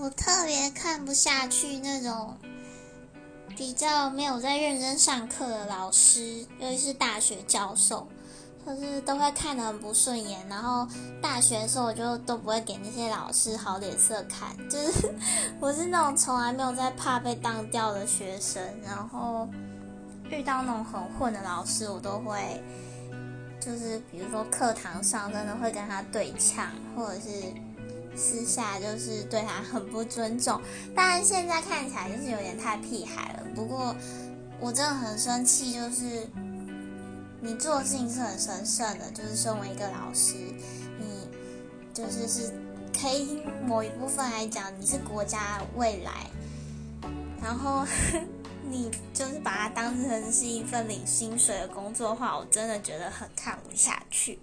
我特别看不下去那种比较没有在认真上课的老师，尤其是大学教授，就是都会看得很不顺眼。然后大学的时候，我就都不会给那些老师好脸色看，就是 我是那种从来没有在怕被当掉的学生。然后遇到那种很混的老师，我都会就是比如说课堂上真的会跟他对呛，或者是。私下就是对他很不尊重，当然现在看起来就是有点太屁孩了。不过我真的很生气，就是你做的事情是很神圣的，就是身为一个老师，你就是是可以某一部分来讲，你是国家未来，然后 你就是把它当成是一份领薪水的工作的话，我真的觉得很看不下去。